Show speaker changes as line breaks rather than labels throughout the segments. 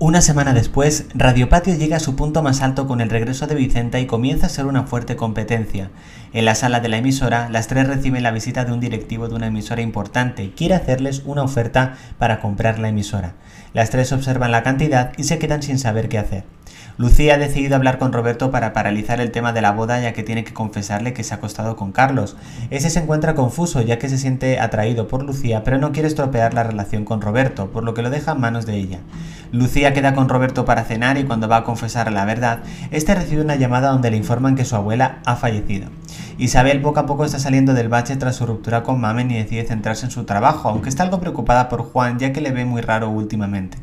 Una semana después, Radio Patio llega a su punto más alto con el regreso de Vicenta y comienza a ser una fuerte competencia. En la sala de la emisora, las tres reciben la visita de un directivo de una emisora importante. Quiere hacerles una oferta para comprar la emisora. Las tres observan la cantidad y se quedan sin saber qué hacer. Lucía ha decidido hablar con Roberto para paralizar el tema de la boda ya que tiene que confesarle que se ha acostado con Carlos. Ese se encuentra confuso ya que se siente atraído por Lucía pero no quiere estropear la relación con Roberto, por lo que lo deja en manos de ella. Lucía queda con Roberto para cenar y cuando va a confesar la verdad, este recibe una llamada donde le informan que su abuela ha fallecido. Isabel poco a poco está saliendo del bache tras su ruptura con Mamen y decide centrarse en su trabajo, aunque está algo preocupada por Juan ya que le ve muy raro últimamente.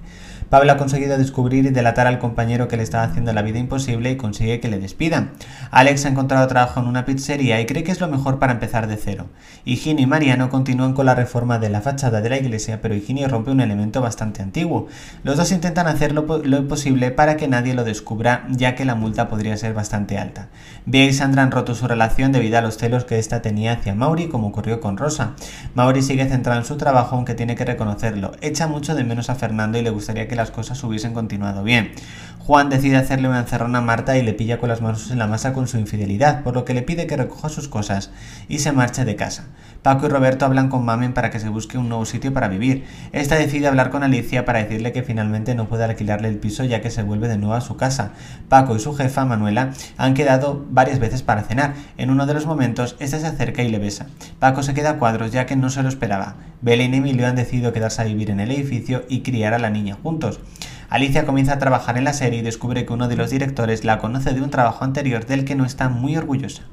Pablo ha conseguido descubrir y delatar al compañero que le estaba haciendo la vida imposible y consigue que le despidan. Alex ha encontrado trabajo en una pizzería y cree que es lo mejor para empezar de cero. Higinio y Mariano continúan con la reforma de la fachada de la iglesia, pero Higinio rompe un elemento bastante antiguo. Los dos intentan hacer lo, posible para que nadie lo descubra, ya que la multa podría ser bastante alta. Bea y Sandra han roto su relación debido a los celos que ésta tenía hacia Mauri, como ocurrió con Rosa. Mauri sigue centrado en su trabajo, aunque tiene que reconocerlo. Echa mucho de menos a Fernando y le gustaría que las cosas hubiesen continuado bien. Juan decide hacerle una encerrona a Marta y le pilla con las manos en la masa con su infidelidad, por lo que le pide que recoja sus cosas y se marche de casa. Paco y Roberto hablan con Mamen para que se busque un nuevo sitio para vivir. Esta decide hablar con Alicia para decirle que finalmente no puede alquilarle el piso ya que se vuelve de nuevo a su casa. Paco y su jefa, Manuela, han quedado varias veces para cenar. En uno de los momentos, esta se acerca y le besa. Paco se queda a cuadros ya que no se lo esperaba. Belén y Emilio han decidido quedarse a vivir en el edificio y criar a la niña Alicia comienza a trabajar en la serie y descubre que uno de los directores la conoce de un trabajo anterior del que no está muy orgullosa.